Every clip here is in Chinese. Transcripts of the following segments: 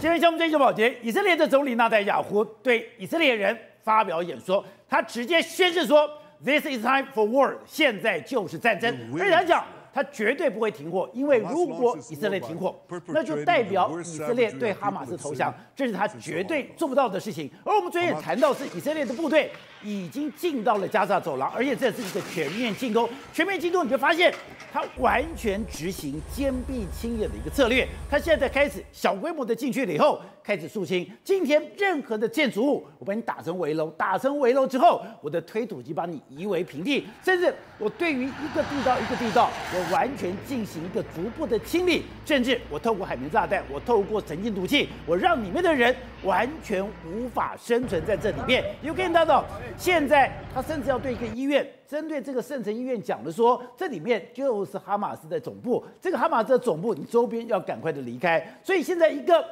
今天节目最新保洁，以色列的总理纳代雅胡对以色列人发表演说，他直接宣誓说：“This is time for war，现在就是战争。”而且他讲。他绝对不会停火，因为如果以色列停火，那就代表以色列对哈马斯投降，这是他绝对做不到的事情。而我们昨天也谈到，是以色列的部队已经进到了加沙走廊，而且这是一个全面进攻。全面进攻，你就发现他完全执行坚壁清野的一个策略。他现在开始小规模的进去了以后，开始肃清。今天任何的建筑物，我把你打成围楼，打成围楼之后，我的推土机把你夷为平地，甚至我对于一个地道一个地道，我。完全进行一个逐步的清理，甚至我透过海绵炸弹，我透过神经毒气，我让里面的人完全无法生存在这里面。you can 大家，现在他甚至要对一个医院，针对这个圣城医院讲的说，这里面就是哈马斯的总部，这个哈马斯的总部，你周边要赶快的离开。所以现在一个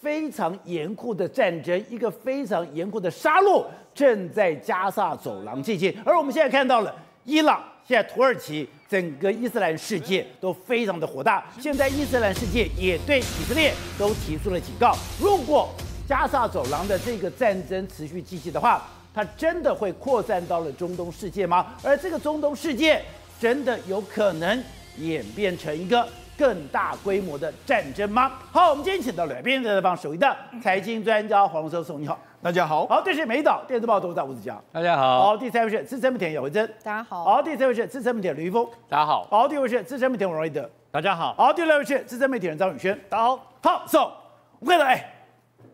非常严酷的战争，一个非常严酷的杀戮，正在加萨走廊进行。而我们现在看到了伊朗。现在土耳其整个伊斯兰世界都非常的火大，现在伊斯兰世界也对以色列都提出了警告：如果加沙走廊的这个战争持续继续的话，它真的会扩散到了中东世界吗？而这个中东世界真的有可能演变成一个更大规模的战争吗？好，我们今天请到了来宾，在这方首席的财经专家黄荣松，你好。大家好，好，这是美岛电子报董事长吴子嘉，大家好，好，第三位是资深媒体人姚惠珍，大家好，好，第三位是资深媒体人吕玉峰，大家好，好，第五位是资深媒体人王瑞德，大家好，好，第六位是资深媒体人张宇轩，大家好，好，so，我跟你，哎，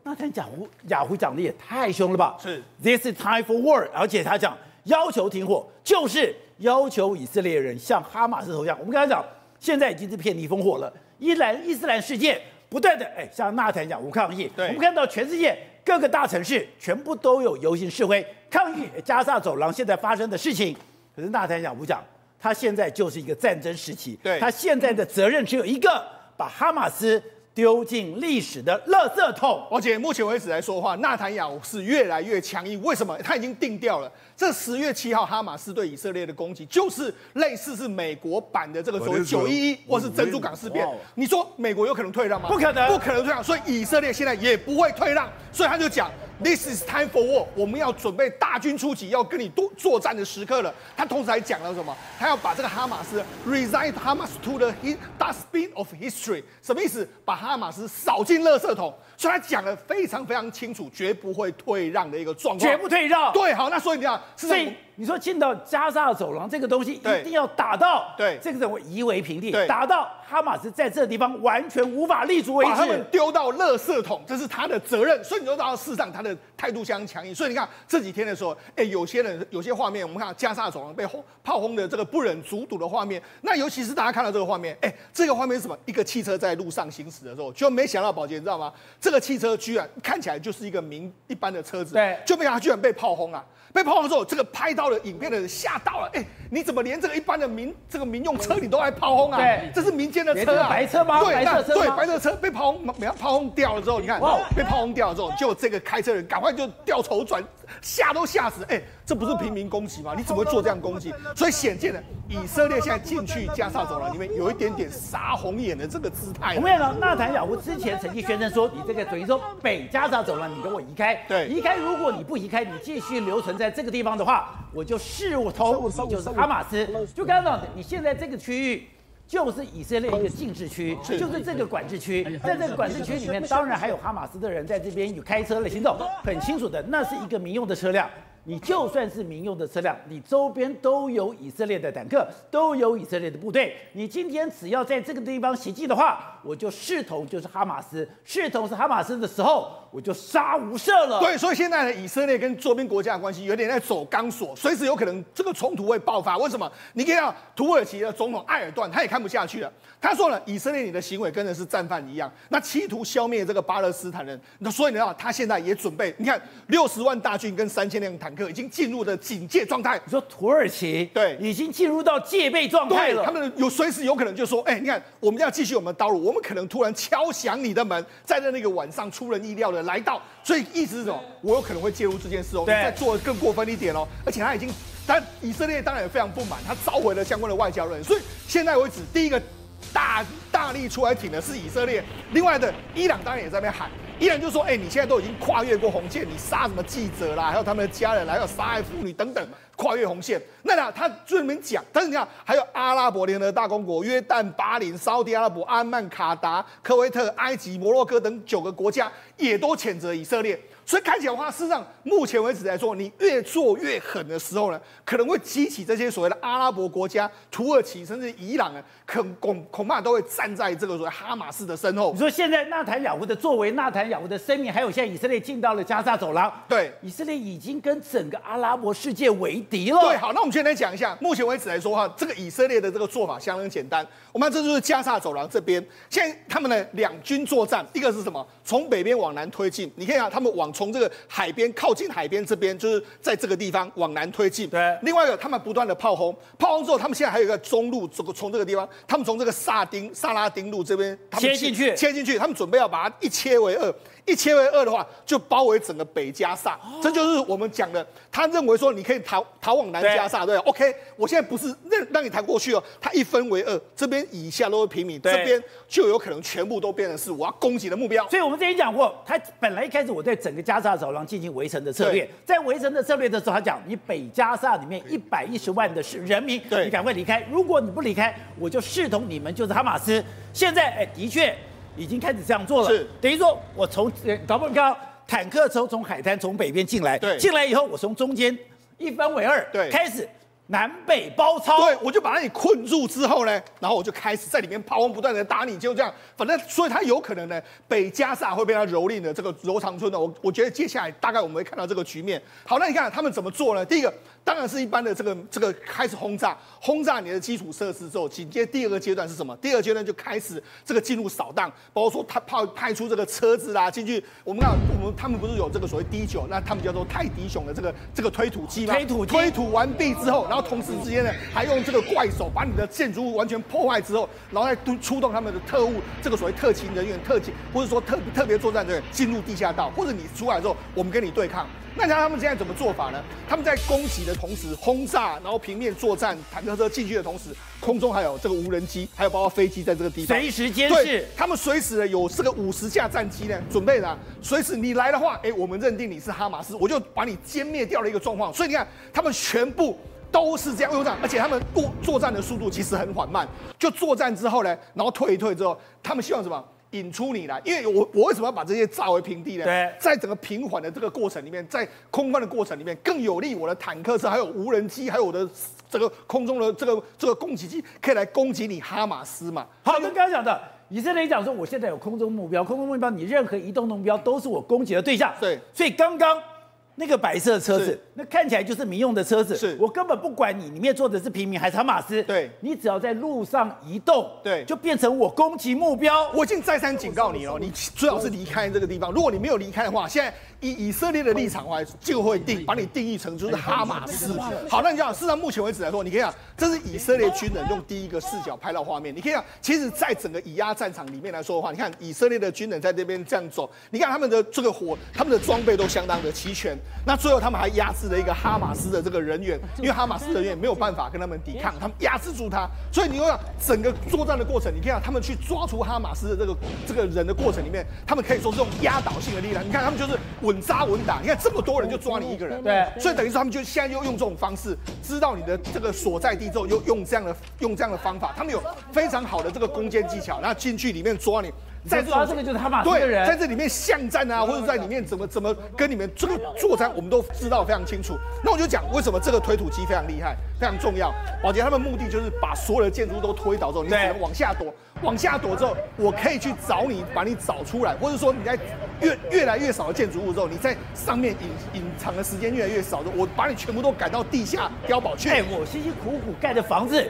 那天雅虎雅虎讲的也太凶了吧？是，This is time for war，而且他讲要求停火，就是要求以色列人向哈马斯投降。我们刚才讲，现在已经是遍地烽火了，伊兰伊斯兰世界不断的哎向纳坦讲无抗议，我们看到全世界。各个大城市全部都有游行示威抗议加沙走廊现在发生的事情，可是纳坦讲不讲，他现在就是一个战争时期，他现在的责任只有一个，把哈马斯丢进历史的垃圾桶。而且目前为止来说的话，纳坦雅胡是越来越强硬，为什么？他已经定调了。这十月七号，哈马斯对以色列的攻击，就是类似是美国版的这个所谓九一一，或是珍珠港事变。你说美国有可能退让吗？不可能，不可能退让。所以以色列现在也不会退让，所以他就讲，This is time for war，我们要准备大军出击，要跟你多作战的时刻了。他同时还讲了什么？他要把这个哈马斯 resign Hamas to the dustbin of history，什么意思？把哈马斯扫进垃圾桶。所以他讲的非常非常清楚，绝不会退让的一个状况，绝不退让。对，好，那所以你看，所以你说进到加沙走廊这个东西，一定要打到，对，这个人会夷为平地，对，打到哈马斯在这个地方完全无法立足为止，把他们丢到垃圾桶，这是他的责任。所以你就知道，事实上他的态度相当强硬。所以你看这几天的时候，哎，有些人有些画面，我们看加沙走廊被轰炮轰的这个不忍卒睹的画面。那尤其是大家看到这个画面，哎，这个画面是什么？一个汽车在路上行驶的时候，就没想到宝杰，你知道吗？这个汽车居然看起来就是一个民一般的车子，对，就没想到居然被炮轰啊！被炮轰之后，这个拍到了影片的人吓到了，哎，你怎么连这个一般的民这个民用车你都来炮轰啊？对，这是民间的车啊，白车吗？对，白色车对，白色车被炮轰，没炮轰掉了之后，你看，哇，被炮轰掉了之后，就这个开车人赶快就掉头转，吓都吓死，哎，这不是平民攻击吗？你怎么会做这样攻击？所以显见的以色列现在进去加沙走廊里面有一点点杀红眼的这个姿态。我们看到纳坦雅胡之前曾经宣称说，你这个等于说北加沙走廊，你给我移开，对，移开。如果你不移开，你继续留存在这个地方的话，我就视同你就是哈马斯。就刚刚你现在这个区域就是以色列一个禁制区，就是这个管制区，在这个管制区里面，当然还有哈马斯的人在这边有开车的行走，很清楚的，那是一个民用的车辆。你就算是民用的车辆，你周边都有以色列的坦克，都有以色列的部队。你今天只要在这个地方袭击的话，我就视同就是哈马斯，视同是哈马斯的时候，我就杀无赦了。对，所以现在呢，以色列跟周边国家的关系有点在走钢索，随时有可能这个冲突会爆发。为什么？你看到土耳其的总统埃尔段，他也看不下去了。他说了，以色列你的行为跟的是战犯一样，那企图消灭这个巴勒斯坦人。那所以呢，他现在也准备，你看六十万大军跟三千辆坦克。已经进入了警戒状态。你说土耳其对，已经进入到戒备状态了。他们有随时有可能就说：“哎，你看，我们要继续我们的道路，我们可能突然敲响你的门，在那个晚上出人意料的来到。所以意思是什么？我有可能会介入这件事哦，再做的更过分一点哦。而且他已经，但以色列当然也非常不满，他召回了相关的外交人。所以现在为止，第一个大大。力出来挺的是以色列。另外的伊朗当然也在那边喊，伊朗就说：“哎，你现在都已经跨越过红线，你杀什么记者啦，还有他们的家人，还有杀害妇女等等，跨越红线。”那呢，他就里面讲，但是你看，还有阿拉伯联合大公国、约旦、巴林、沙乌地阿拉伯、阿曼、卡达、科威特、埃及、摩洛哥等九个国家也都谴责以色列。所以看起来的话，事实上目前为止来说，你越做越狠的时候呢，可能会激起这些所谓的阿拉伯国家、土耳其甚至伊朗呢，恐恐恐怕都会站在这个所谓哈马斯的身后。你说现在纳坦雅胡的作为，纳坦雅胡的声明，还有现在以色列进到了加沙走廊，对，以色列已经跟整个阿拉伯世界为敌了。对，好，那我们现在来讲一下，目前为止来说的话，这个以色列的这个做法相当简单。我们这就是加沙走廊这边，现在他们的两军作战，一个是什么？从北边往南推进，你看一下，他们往从这个海边靠近海边这边，就是在这个地方往南推进。对。另外一个，他们不断的炮轰，炮轰之后，他们现在还有一个中路，这个从这个地方，他们从这个萨丁萨拉丁路这边切进去，切进去，他们准备要把它一切为二。一切为二的话，就包围整个北加萨，哦、这就是我们讲的。他认为说，你可以逃逃往南加萨，对，对，OK。我现在不是让让你逃过去哦，他一分为二，这边以下都是平民，这边就有可能全部都变成是我要攻击的目标。所以我们之前讲过，他本来一开始我在整个加沙走廊进行围城的策略，在围城的策略的时候，他讲你北加沙里面一百一十万的是人民，对你赶快离开，如果你不离开，我就视同你们就是哈马斯。现在哎，的确。已经开始这样做了，是等于说，我从导播你看，坦克从从海滩从北边进来，对，进来以后，我从中间一分为二，对，开始南北包抄，对，我就把你困住之后呢，然后我就开始在里面炮轰不断的打你，就这样，反正所以他有可能呢，北加萨会被他蹂躏的这个柔长村呢，我我觉得接下来大概我们会看到这个局面。好，那你看他们怎么做呢？第一个。当然是一般的这个这个开始轰炸，轰炸你的基础设施之后，紧接第二个阶段是什么？第二个阶段就开始这个进入扫荡，包括说他派派出这个车子啦进去。我们看我们他们不是有这个所谓 D 九那他们叫做泰迪熊的这个这个推土机吗？推土推土完毕之后，然后同时之间呢还用这个怪手把你的建筑物完全破坏之后，然后再出出动他们的特务，这个所谓特勤人员、特警或者说特特别作战人员进入地下道，或者你出来之后，我们跟你对抗。那你看他们现在怎么做法呢？他们在攻击的同时轰炸，然后平面作战，坦克车进去的同时，空中还有这个无人机，还有包括飞机在这个地方随时监视。他们随时呢有这个五十架战机呢准备呢，随时你来的话，哎，我们认定你是哈马斯，我就把你歼灭掉的一个状况。所以你看，他们全部都是这样用上，而且他们作作战的速度其实很缓慢。就作战之后呢，然后退一退之后，他们希望什么？引出你来，因为我我为什么要把这些炸为平地呢？对，在整个平缓的这个过程里面，在空翻的过程里面，更有利我的坦克车，还有无人机，还有我的这个空中的这个这个攻击机，可以来攻击你哈马斯嘛。好，跟刚刚讲的，以色列讲说，我现在有空中目标，空中目标，你任何移动目标都是我攻击的对象。对，所以刚刚。那个白色车子，那看起来就是民用的车子。是，我根本不管你里面坐的是平民还是哈马斯。对，你只要在路上移动，对，就变成我攻击目标。我已经再三警告你了，你最好是离开这个地方。如果你没有离开的话，现在以以色列的立场来，就会定把你定义成就是哈马斯。好，那你讲，事实上目前为止来说，你可以讲，这是以色列军人用第一个视角拍到画面。你可以讲，其实，在整个以压战场里面来说的话，你看以色列的军人在这边这样走，你看他们的这个火，他们的装备都相当的齐全。那最后他们还。压制了一个哈马斯的这个人员，因为哈马斯人员没有办法跟他们抵抗，他们压制住他，所以你看整个作战的过程，你可以讲他们去抓出哈马斯的这个这个人的过程里面，他们可以说是用压倒性的力量。你看他们就是稳扎稳打，你看这么多人就抓你一个人，对，所以等于说他们就现在又用这种方式，知道你的这个所在地之后，又用这样的用这样的方法，他们有非常好的这个攻坚技巧，然后进去里面抓你。在抓这个就是他马对人，在这里面巷战啊，或者在里面怎么怎么跟你们这个作战，我们都知道非常清楚。那我就讲为什么这个推土机非常厉害，非常重要。宝杰他们目的就是把所有的建筑都推倒之后，你只能往下躲，往下躲之后，我可以去找你，把你找出来，或者说你在越越来越少的建筑物之后，你在上面隐隐藏的时间越来越少的，我把你全部都赶到地下碉堡去。哎，我辛辛苦苦盖的房子。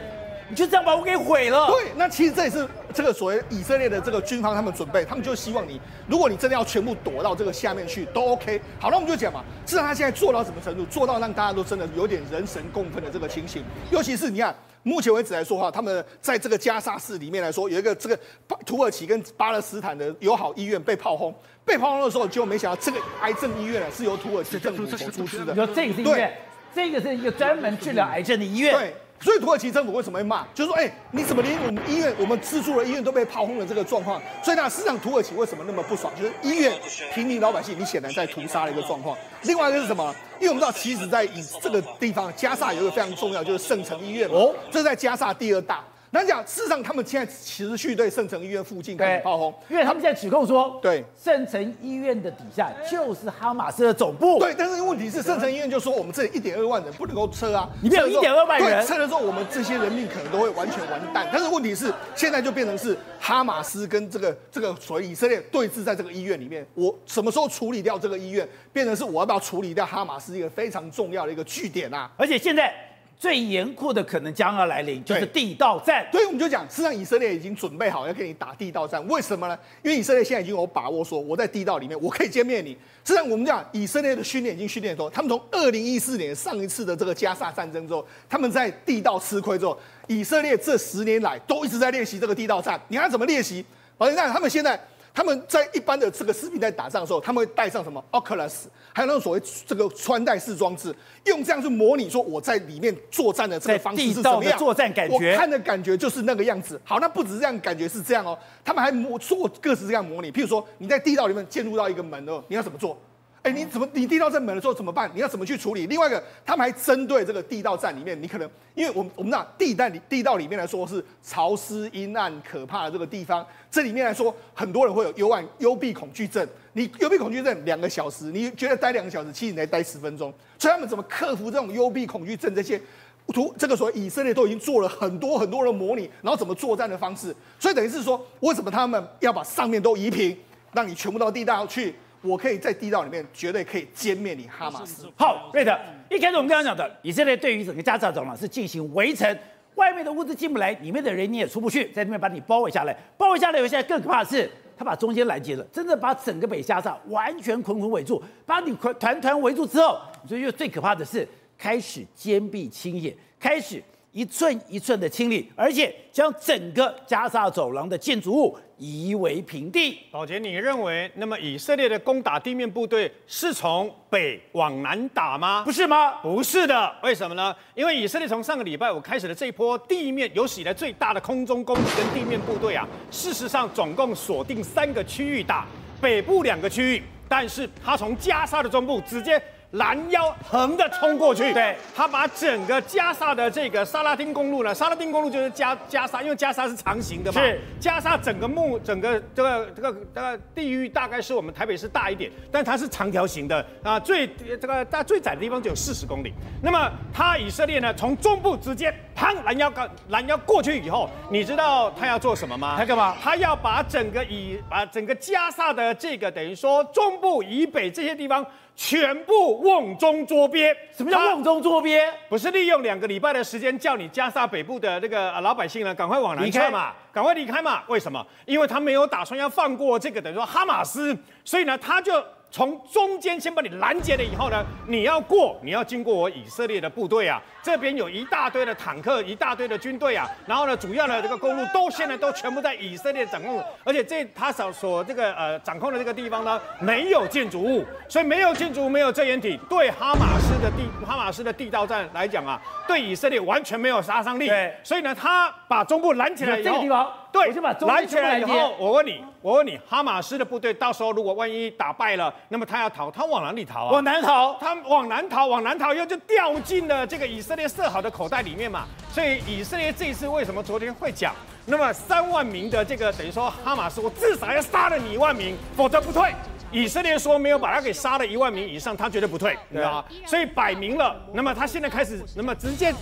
你就这样把我给毁了。对，那其实这也是这个所谓以色列的这个军方他们准备，他们就希望你，如果你真的要全部躲到这个下面去，都 OK。好，那我们就讲嘛，至少他现在做到什么程度？做到让大家都真的有点人神共愤的这个情形。尤其是你看，目前为止来说哈，他们在这个加沙市里面来说，有一个这个土耳其跟巴勒斯坦的友好医院被炮轰，被炮轰的时候，结果没想到这个癌症医院呢是由土耳其政府所出资的。有这个医院，这个是一个专门治疗癌症的医院。对。所以土耳其政府为什么会骂？就是说，哎、欸，你怎么连我们医院、我们资助的医院都被炮轰了这个状况？所以呢，实际上土耳其为什么那么不爽？就是医院平民老百姓，你显然在屠杀的一个状况。另外一个是什么？因为我们知道，其实在以这个地方，加萨有一个非常重要，就是圣城医院哦，这是在加萨第二大。那讲，事实上他们现在持续对圣城医院附近开始炮轰，因为他们现在指控说，对圣城医院的底下就是哈马斯的总部。对，但是问题是圣城医院就说我们这里一点二万人不能够撤啊，你没有一点二万人，撤了之后我们这些人命可能都会完全完蛋。但是问题是现在就变成是哈马斯跟这个这个所谓以色列对峙在这个医院里面，我什么时候处理掉这个医院，变成是我要不要处理掉哈马斯一个非常重要的一个据点啊？而且现在。最严酷的可能将要来临，就是地道战。所以我们就讲，实际上以色列已经准备好要跟你打地道战。为什么呢？因为以色列现在已经有把握说，我在地道里面我可以歼灭你。实际上我们讲，以色列的训练已经训练说，他们从二零一四年上一次的这个加沙战争之后，他们在地道吃亏之后，以色列这十年来都一直在练习这个地道战。你看怎么练习？好，你看他们现在。他们在一般的这个士兵在打仗的时候，他们会带上什么 Oculus，还有那种所谓这个穿戴式装置，用这样去模拟说我在里面作战的这个方式是怎么样？作战感觉，我看的感觉就是那个样子。好，那不只是这样，感觉是这样哦。他们还模做各式各样模拟，譬如说你在地道里面进入到一个门哦，你要怎么做？你怎么你地道战门的时候怎么办？你要怎么去处理？另外一个，他们还针对这个地道战里面，你可能因为我们我们知道地带里地道里面来说是潮湿阴暗可怕的这个地方，这里面来说很多人会有幽暗幽闭恐惧症。你幽闭恐惧症两个小时，你觉得待两个小时，其实你才待十分钟。所以他们怎么克服这种幽闭恐惧症？这些图这个所谓以色列都已经做了很多很多的模拟，然后怎么作战的方式。所以等于是说，为什么他们要把上面都夷平，让你全部到地道去？我可以在地道里面绝对可以歼灭你哈马斯。好，瑞德，一开始我们刚刚讲的，以色列对于整个加沙走廊是进行围城，外面的物资进不来，里面的人你也出不去，在那边把你包围下来，包围下来以后，现在更可怕的是，他把中间拦截了，真的把整个北加沙完全捆捆围住，把你团团团围住之后，所以又最可怕的是开始坚壁清野，开始。一寸一寸的清理，而且将整个加沙走廊的建筑物夷为平地。宝杰，你认为那么以色列的攻打地面部队是从北往南打吗？不是吗？不是的，为什么呢？因为以色列从上个礼拜五开始的这一波地面有史以来最大的空中攻击跟地面部队啊，事实上总共锁定三个区域打，北部两个区域，但是他从加沙的中部直接。拦腰横的冲过去，对，他把整个加沙的这个沙拉丁公路呢，沙拉丁公路就是加加沙，因为加沙是长形的嘛，是加沙整个木整个这个这个这个地域大概是我们台北市大一点，但它是长条形的啊，最这个大最窄的地方就有四十公里。那么他以色列呢，从中部直接砰拦腰干拦腰过去以后，你知道他要做什么吗？他干嘛？他要把整个以把整个加沙的这个等于说中部以北这些地方。全部瓮中捉鳖，什么叫瓮中捉鳖？不是利用两个礼拜的时间叫你加沙北部的那个老百姓呢，赶快往南撤嘛，赶快离开嘛？为什么？因为他没有打算要放过这个等于说哈马斯，所以呢，他就。从中间先把你拦截了以后呢，你要过，你要经过我以色列的部队啊，这边有一大堆的坦克，一大堆的军队啊，然后呢，主要的这个公路都现在都全部在以色列掌控，而且这他所所这个呃掌控的这个地方呢，没有建筑物，所以没有建筑物，没有遮掩体，对哈马斯的地哈马斯的地道战来讲啊，对以色列完全没有杀伤力。对，所以呢，他把中部拦起来，这个地方。对，拦起来以后，我问你，我问你，哈马斯的部队到时候如果万一打败了，那么他要逃，他往哪里逃啊？往南逃，他往南逃，往南逃以后就掉进了这个以色列设好的口袋里面嘛。所以以色列这一次为什么昨天会讲？那么三万名的这个等于说哈马斯，我至少要杀了你一万名，否则不退。以色列说没有把他给杀了一万名以上，他绝对不退，你知道吗？所以摆明了，那么他现在开始，那么直接。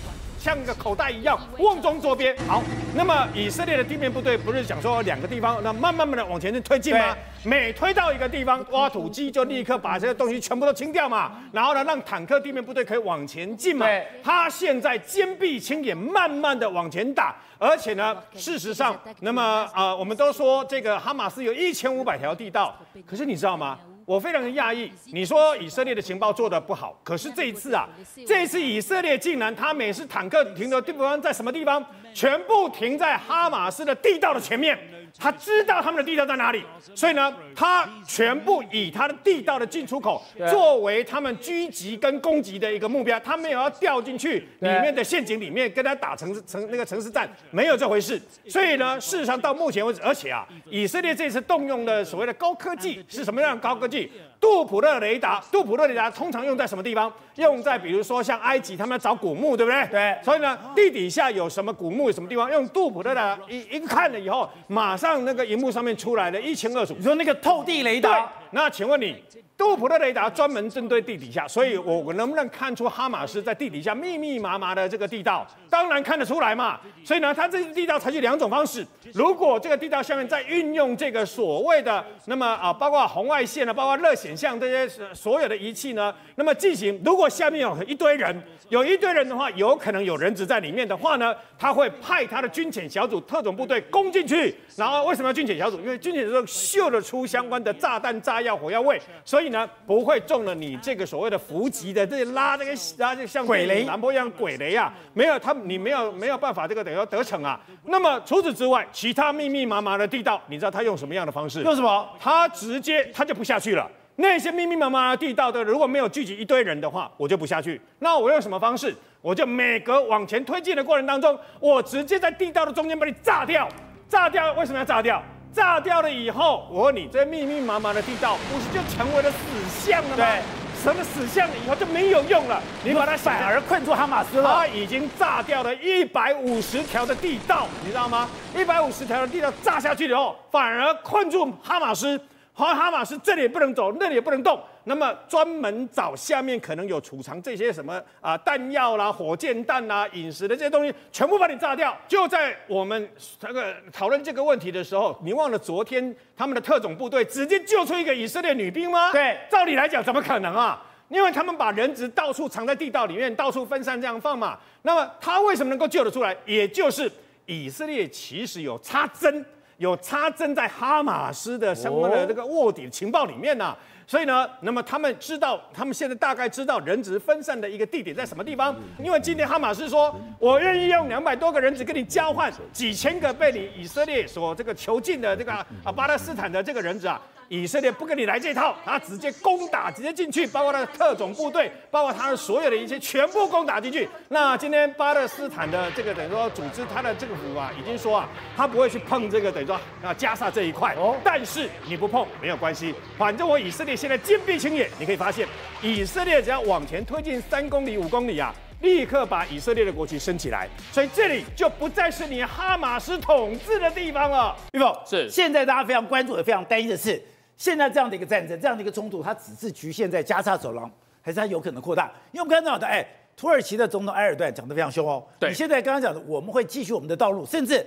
像个口袋一样，瓮中捉鳖。好，那么以色列的地面部队不是讲说两个地方，那慢慢慢的往前推进吗？每推到一个地方，挖土机就立刻把这些东西全部都清掉嘛。然后呢，让坦克地面部队可以往前进嘛。他现在坚壁清野，慢慢的往前打，而且呢，事实上，那么啊、呃，我们都说这个哈马斯有一千五百条地道，可是你知道吗？我非常的讶异，你说以色列的情报做得不好，可是这一次啊，这一次以色列竟然他每次坦克停的地方在什么地方？全部停在哈马斯的地道的前面，他知道他们的地道在哪里，所以呢，他全部以他的地道的进出口作为他们狙击跟攻击的一个目标，他没有要掉进去里面的陷阱里面跟他打城市城那个城市战，没有这回事。所以呢，事实上到目前为止，而且啊，以色列这次动用的所谓的高科技是什么样的高科技？杜普勒雷达，杜普勒雷达通常用在什么地方？用在比如说像埃及，他们要找古墓，对不对？对。所以呢，地底下有什么古墓，有什么地方，用杜普勒雷达一一看了以后，马上那个荧幕上面出来的一清二楚。你说那个透地雷达？那请问你？杜普勒雷达专门针对地底下，所以我我能不能看出哈马斯在地底下密密麻麻的这个地道？当然看得出来嘛。所以呢，它这地道采取两种方式。如果这个地道下面再运用这个所谓的那么啊，包括红外线啊，包括热显像这些所有的仪器呢，那么进行。如果下面有一堆人，有一堆人的话，有可能有人质在里面的话呢，他会派他的军潜小组、特种部队攻进去。然后为什么要军潜小组？因为军潜小组嗅得出相关的炸弹、炸药、火药味，所以。呢，不会中了你这个所谓的伏击的这些拉这个拉这个像鬼雷、南波一样鬼雷啊，没有他你没有没有办法这个等于说得逞啊。那么除此之外，其他密密麻麻的地道，你知道他用什么样的方式？用什么？他直接他就不下去了。那些密密麻麻的地道的，如果没有聚集一堆人的话，我就不下去。那我用什么方式？我就每隔往前推进的过程当中，我直接在地道的中间把你炸掉。炸掉为什么要炸掉？炸掉了以后，我问你，这密密麻麻的地道不是就成为了死巷了吗？对，成了死巷了以后就没有用了。你把它反而困住哈马斯了。他已经炸掉了一百五十条的地道，你知道吗？一百五十条的地道炸下去以后，反而困住哈马斯。哈哈马斯这里也不能走，那里也不能动。那么专门找下面可能有储藏这些什么啊弹药啦、火箭弹啦、饮食的这些东西，全部把你炸掉。就在我们这个讨论这个问题的时候，你忘了昨天他们的特种部队直接救出一个以色列女兵吗？对，照理来讲怎么可能啊？因为他们把人质到处藏在地道里面，到处分散这样放嘛。那么他为什么能够救得出来？也就是以色列其实有插针。有插针在哈马斯的相关的这个卧底情报里面呢、所以呢，那么他们知道，他们现在大概知道人质分散的一个地点在什么地方。因为今天哈马斯说，我愿意用两百多个人质跟你交换几千个被你以色列所这个囚禁的这个啊巴勒斯坦的这个人质啊。以色列不跟你来这套，他直接攻打，直接进去，包括他的特种部队，包括他的所有的一些全部攻打进去。那今天巴勒斯坦的这个等于说组织，他的政府啊，已经说啊，他不会去碰这个等于说啊加沙这一块。哦，但是你不碰没有关系，反正我以色列现在坚壁清野。你可以发现，以色列只要往前推进三公里、五公里啊，立刻把以色列的国旗升起来。所以这里就不再是你哈马斯统治的地方了。玉凤是现在大家非常关注也非常担心的是。现在这样的一个战争，这样的一个冲突，它只是局限在加沙走廊，还是它有可能扩大？因为我们看到的，哎，土耳其的总统埃尔段讲得非常凶哦。对，你现在刚刚讲的，我们会继续我们的道路，甚至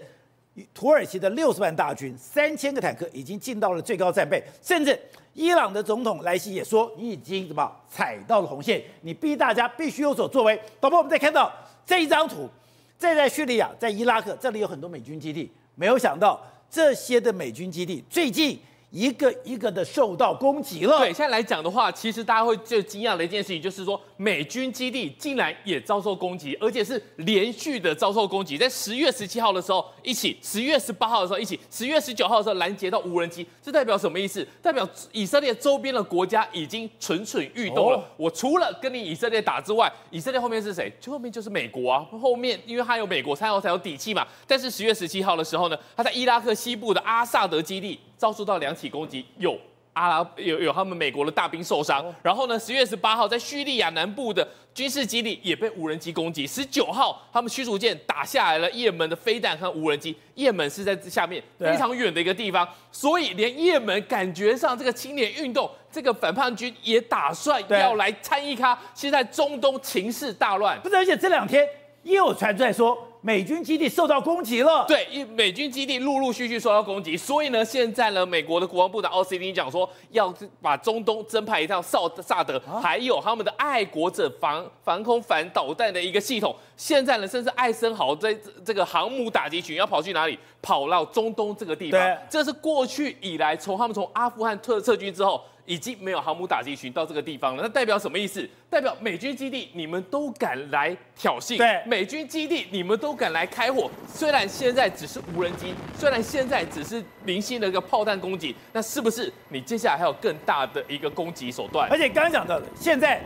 土耳其的六十万大军、三千个坦克已经进到了最高战备，甚至伊朗的总统莱西也说，你已经什么踩到了红线，你逼大家必须有所作为。导播，我们再看到这一张图，这在叙利亚，在伊拉克，这里有很多美军基地，没有想到这些的美军基地最近。一个一个的受到攻击了。对，现在来讲的话，其实大家会最惊讶的一件事情，就是说美军基地竟然也遭受攻击，而且是连续的遭受攻击。在十月十七号的时候一起，十月十八号的时候一起，十月十九号的时候拦截到无人机，这代表什么意思？代表以色列周边的国家已经蠢蠢欲动了。哦、我除了跟你以色列打之外，以色列后面是谁？就后面就是美国啊。后面因为它有美国，才有才有底气嘛。但是十月十七号的时候呢，他在伊拉克西部的阿萨德基地。遭受到两起攻击，有阿拉有有他们美国的大兵受伤，然后呢，十月十八号在叙利亚南部的军事基地也被无人机攻击，十九号他们驱逐舰打下来了也门的飞弹和无人机，也门是在下面非常远的一个地方，所以连也门感觉上这个青年运动这个反叛军也打算要来参与咖，现在中东情势大乱，不是，而且这两天又有传出来说。美军基地受到攻击了，对，因美军基地陆陆续续受到攻击，所以呢，现在呢，美国的国防部长奥斯汀讲说，要把中东增派一趟萨萨德，还有他们的爱国者防防空反导弹的一个系统。现在呢，甚至艾森豪在这个航母打击群要跑去哪里？跑到中东这个地方。这是过去以来从他们从阿富汗撤撤军之后。已经没有航母打击群到这个地方了。那代表什么意思？代表美军基地你们都敢来挑衅？对，美军基地你们都敢来开火？虽然现在只是无人机，虽然现在只是零星的一个炮弹攻击，那是不是你接下来还有更大的一个攻击手段？而且刚刚讲到的，现在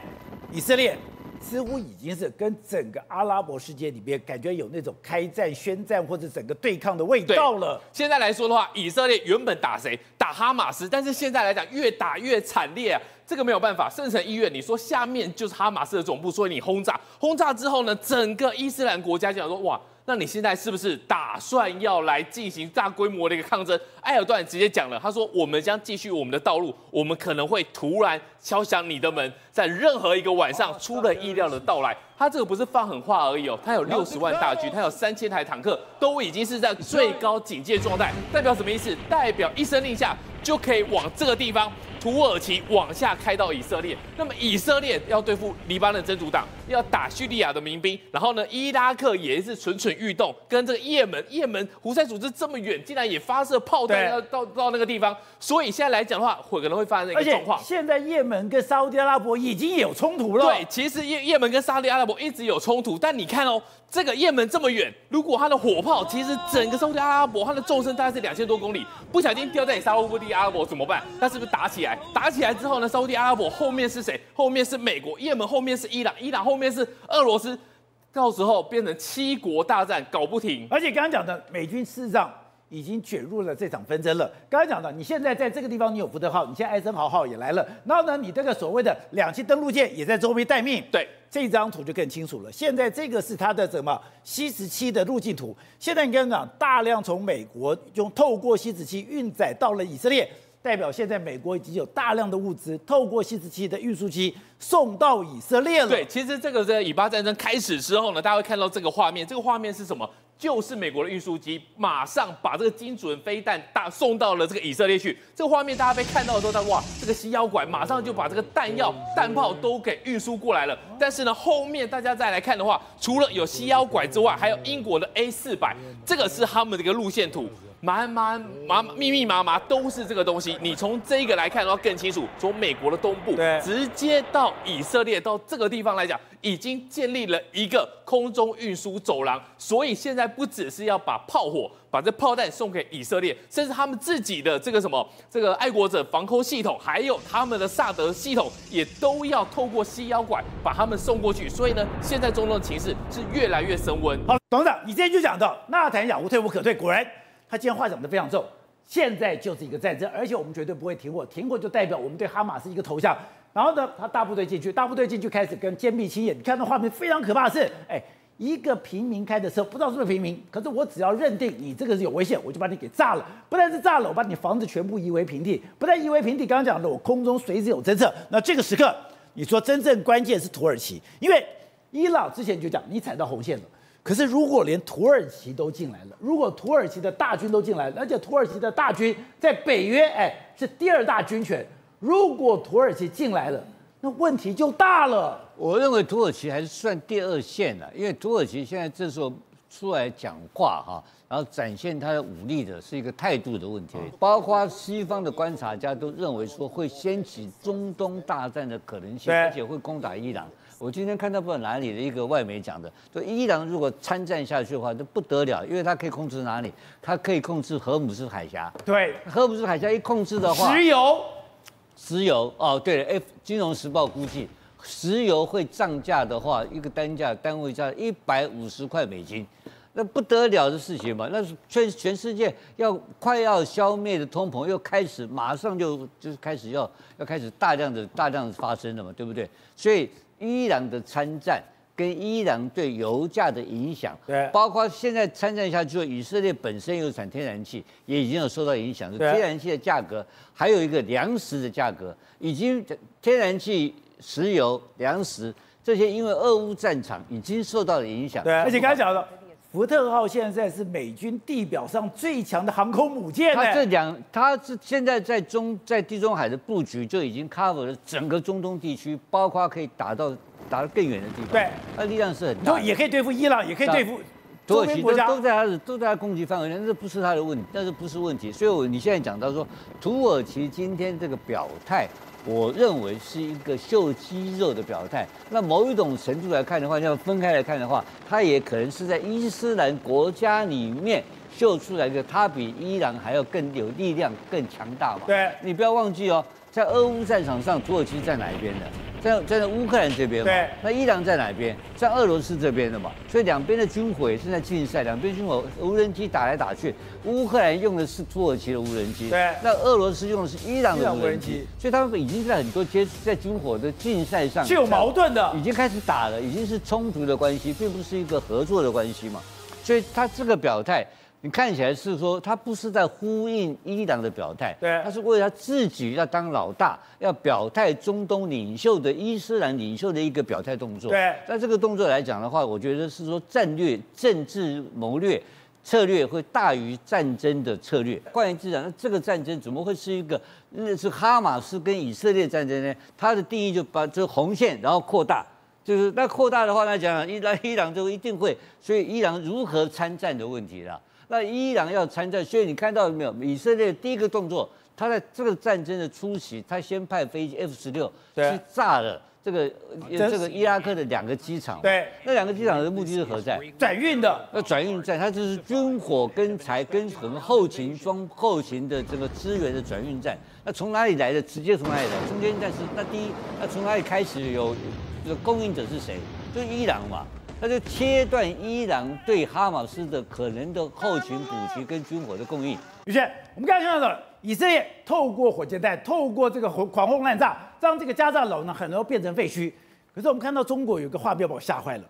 以色列。似乎已经是跟整个阿拉伯世界里边感觉有那种开战、宣战或者整个对抗的味道了。现在来说的话，以色列原本打谁？打哈马斯，但是现在来讲越打越惨烈啊！这个没有办法，圣城医院，你说下面就是哈马斯的总部，所以你轰炸，轰炸之后呢，整个伊斯兰国家就想说哇。那你现在是不是打算要来进行大规模的一个抗争？埃尔段直接讲了，他说：“我们将继续我们的道路，我们可能会突然敲响你的门，在任何一个晚上出人意料的到来。”他这个不是放狠话而已哦，他有六十万大军，他有三千台坦克，都已经是在最高警戒状态，代表什么意思？代表一声令下就可以往这个地方。土耳其往下开到以色列，那么以色列要对付黎巴嫩真主党，要打叙利亚的民兵，然后呢，伊拉克也是蠢蠢欲动，跟这个也门，也门胡塞组织这么远，竟然也发射炮弹要到到那个地方，所以现在来讲的话，会可能会发生一个状况。现在也门跟沙乌地阿拉伯已经有冲突了。对，其实也也门跟沙乌地阿拉伯一直有冲突，但你看哦。这个雁门这么远，如果它的火炮其实整个沙乌地阿拉伯它的纵深大概是两千多公里，不小心掉在你沙乌地阿拉伯怎么办？那是不是打起来？打起来之后呢？沙乌地阿拉伯后面是谁？后面是美国，雁门后面是伊朗，伊朗后面是俄罗斯，到时候变成七国大战，搞不停。而且刚刚讲的美军事实上已经卷入了这场纷争了。刚才讲到，你现在在这个地方你有福特号，你现在艾森豪号也来了，然后呢，你这个所谓的两栖登陆舰也在周边待命。对。这张图就更清楚了。现在这个是它的什么西十七的路径图。现在你跟我讲，大量从美国用透过西十七运载到了以色列，代表现在美国已经有大量的物资透过 C 十七的运输机送到以色列了。对，其实这个在以巴战争开始之后呢，大家会看到这个画面。这个画面是什么？就是美国的运输机马上把这个精准飞弹大送到了这个以色列去。这个画面大家被看到的时候，他哇，这个西腰拐马上就把这个弹药、弹炮都给运输过来了。但是呢，后面大家再来看的话，除了有西腰拐之外，还有英国的 A 四百，这个是他们的一个路线图。满满麻密密麻麻都是这个东西，你从这个来看的话更清楚。从美国的东部直接到以色列到这个地方来讲，已经建立了一个空中运输走廊。所以现在不只是要把炮火、把这炮弹送给以色列，甚至他们自己的这个什么这个爱国者防空系统，还有他们的萨德系统，也都要透过西腰管把他们送过去。所以呢，现在中东的情势是越来越升温。好，董事长，你今天就讲到纳坦雅胡退无可退，果然。他今天话讲得非常重，现在就是一个战争，而且我们绝对不会停火，停火就代表我们对哈马斯一个投降。然后呢，他大部队进去，大部队进去开始跟歼灭清野。你看那画面非常可怕的是，哎，一个平民开的车，不知道是不是平民，可是我只要认定你这个是有危险，我就把你给炸了。不但是炸了，我把你房子全部夷为平地。不但夷为平地，刚刚讲的我空中随时有侦测。那这个时刻，你说真正关键是土耳其，因为伊朗之前就讲你踩到红线了。可是，如果连土耳其都进来了，如果土耳其的大军都进来了，而且土耳其的大军在北约，哎，是第二大军权。如果土耳其进来了，那问题就大了。我认为土耳其还是算第二线的，因为土耳其现在这时候出来讲话哈，然后展现他的武力的是一个态度的问题。包括西方的观察家都认为说会掀起中东大战的可能性，而且会攻打伊朗。我今天看到不知道哪里的一个外媒讲的，说伊朗如果参战下去的话，那不得了，因为它可以控制哪里？它可以控制荷姆斯海峡。对，荷姆斯海峡一控制的话，石油，石油哦，对了，F 金融时报估计，石油会涨价的话，一个单价单位价一百五十块美金，那不得了的事情嘛。那是全全世界要快要消灭的通膨，又开始马上就就是开始要要开始大量的大量的发生了嘛，对不对？所以。伊朗的参战跟伊朗对油价的影响，对，包括现在参战下去，以色列本身有产天然气，也已经有受到影响。天然气的价格，还有一个粮食的价格，已经天然气、石油、粮食这些，因为俄乌战场已经受到了影响。对，而且刚才讲了。福特号现在是美军地表上最强的航空母舰。它这两，它是现在在中在地中海的布局就已经 cover 了整个中东地区，包括可以打到打到更远的地方。对，它力量是很大。也可以对付伊朗，也可以对付土耳其，都都在它的都在它攻击范围内，那不是它的问题，那是不是问题？所以我你现在讲到说，土耳其今天这个表态，我认为是一个秀肌肉的表态。那某一种程度来看的话，要分开来看的话，它也可能是在伊斯兰国家里面秀出来一个，它比伊朗还要更有力量、更强大嘛。对，你不要忘记哦，在俄乌战场上，土耳其在哪一边的？在在乌克兰这边嘛，对，那伊朗在哪边？在俄罗斯这边的嘛，所以两边的军火也是在竞赛，两边军火无人机打来打去，乌克兰用的是土耳其的无人机，对，那俄罗斯用的是伊朗的无人机，所以他们已经在很多接在军火的竞赛上是有矛盾的，已经开始打了，已经是冲突的关系，并不是一个合作的关系嘛，所以他这个表态。你看起来是说他不是在呼应伊朗的表态，对，他是为了他自己要当老大，要表态中东领袖的伊斯兰领袖的一个表态动作。对，那这个动作来讲的话，我觉得是说战略、政治谋略、策略会大于战争的策略。换言之讲，那这个战争怎么会是一个那是哈马斯跟以色列战争呢？它的定义就把这红线然后扩大，就是那扩大的话来讲，伊朗伊朗就一定会，所以伊朗如何参战的问题了。那伊朗要参战，所以你看到没有？以色列第一个动作，他在这个战争的初期，他先派飞机 F 十六去炸了这个这个伊拉克的两个机场。对，那两个机场的目的是何在？转运的。那转运站，它就是军火跟财跟什么后勤装后勤的这个资源的转运站。那从哪里来的？直接从哪里来？中间站是那第一，那从哪里开始有这个供应者是谁？就是伊朗嘛。那就切断伊朗对哈马斯的可能的后勤补给跟军火的供应。于是我们刚才看到的，以色列透过火箭弹，透过这个狂轰滥炸，让这个加沙楼呢很容易变成废墟。可是我们看到中国有个画面把我吓坏了，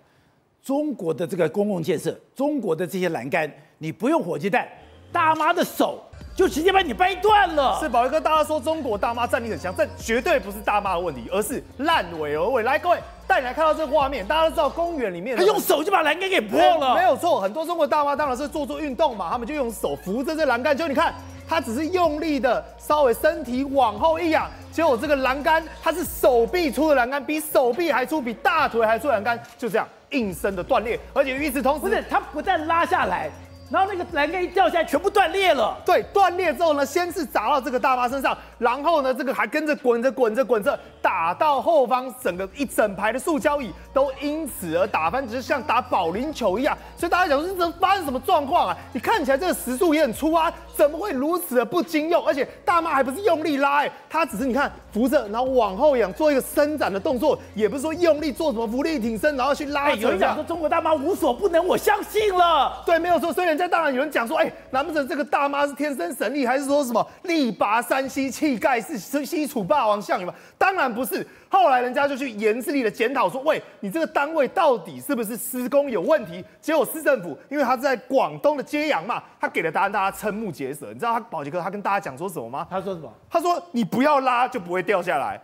中国的这个公共建设，中国的这些栏杆，你不用火箭弹，大妈的手就直接把你掰断了。是宝杰哥，大家说中国大妈战力很强，这绝对不是大妈的问题，而是烂尾而为。来，各位。带你来看到这个画面，大家都知道公园里面，他用手就把栏杆给破了，没有错。很多中国大妈当然是做做运动嘛，他们就用手扶着这栏杆。就你看，他只是用力的稍微身体往后一仰，结果这个栏杆它是手臂粗的栏杆，比手臂还粗，比大腿还粗的栏杆，就这样应声的断裂。而且与此同时，不是他不但拉下来。然后那个栏杆一掉下来，全部断裂了。对，断裂之后呢，先是砸到这个大妈身上，然后呢，这个还跟着滚着滚着滚着打到后方，整个一整排的塑胶椅都因此而打翻，只是像打保龄球一样。所以大家讲说，这发生什么状况啊？你看起来这个时速也很粗啊，怎么会如此的不经用？而且大妈还不是用力拉，哎，她只是你看扶着，然后往后仰做一个伸展的动作，也不是说用力做什么浮力挺身，然后去拉。有人讲说中国大妈无所不能，我相信了。对，没有错。所以人家。当然有人讲说，哎，难不成这个大妈是天生神力，还是说什么力拔山兮气盖世，是西楚霸王项羽吗？当然不是。后来人家就去严厉的检讨说，喂，你这个单位到底是不是施工有问题？结果市政府，因为他是在广东的揭阳嘛，他给的答案，大家瞠目结舌。你知道他保洁哥他跟大家讲说什么吗？他说什么？他说你不要拉就不会掉下来。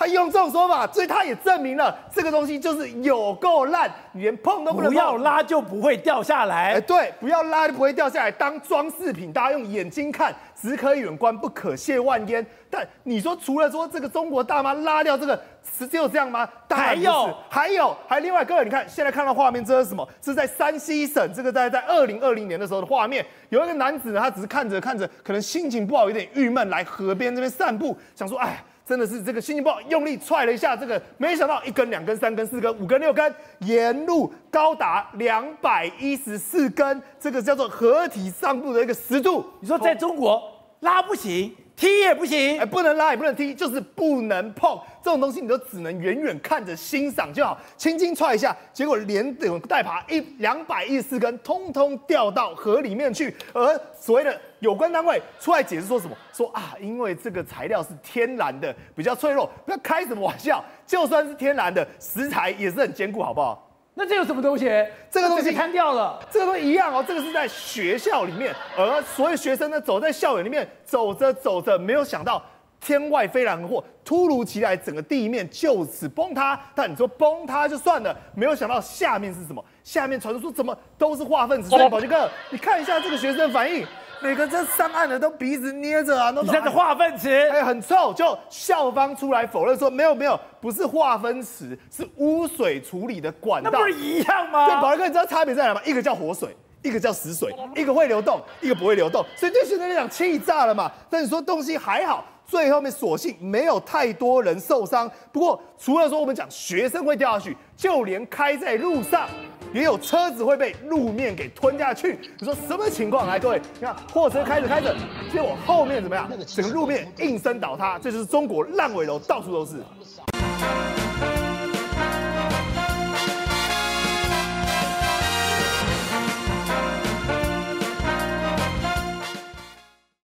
他用这种说法，所以他也证明了这个东西就是有够烂，你连碰都不能碰。不要拉就不会掉下来。哎，对，不要拉就不会掉下来，当装饰品，大家用眼睛看，只可远观，不可亵玩焉。但你说，除了说这个中国大妈拉掉这个，只有这样吗？还有，还有，还另外各位，你看现在看到画面，这是什么？是在山西省，这个在在二零二零年的时候的画面，有一个男子呢，他只是看着看着，可能心情不好，有点郁闷，来河边这边散步，想说，哎。真的是这个心情不好，用力踹了一下这个，没想到一根、两根、三根、四根、五根、六根，沿路高达两百一十四根，这个叫做合体上部的一个十度。你说在中国拉不行？踢也不行，哎，不能拉也不能踢，就是不能碰这种东西，你都只能远远看着欣赏就好，轻轻踹一下，结果连滚带爬一两百一十四根，通通掉到河里面去。而所谓的有关单位出来解释说什么？说啊，因为这个材料是天然的，比较脆弱。不要开什么玩笑，就算是天然的食材也是很坚固，好不好？那这有什么东西？这个东西砍掉了，这个都一样哦。这个是在学校里面，而所有学生呢，走在校园里面，走着走着，没有想到天外飞来横祸，突如其来，整个地面就此崩塌。但你说崩塌就算了，没有想到下面是什么？下面传说怎么都是化粪池。所以宝杰哥，你看一下这个学生反应。每个这上岸的都鼻子捏着啊，都你在这化粪池，哎，很臭。就校方出来否认说没有没有，不是化粪池，是污水处理的管道。那不是一样吗？对，宝儿哥，你知道差别在哪吗？一个叫活水，一个叫死水，一个会流动，一个不会流动，所以对学生来讲气炸了嘛。但你说东西还好，最后面所幸没有太多人受伤。不过除了说我们讲学生会掉下去，就连开在路上也有车子会被路面给吞下去。你说什么情况？来，各位，你看货车开着开着，结果后面怎么样？整个路面应声倒塌，这就是中国烂尾楼，到处都是。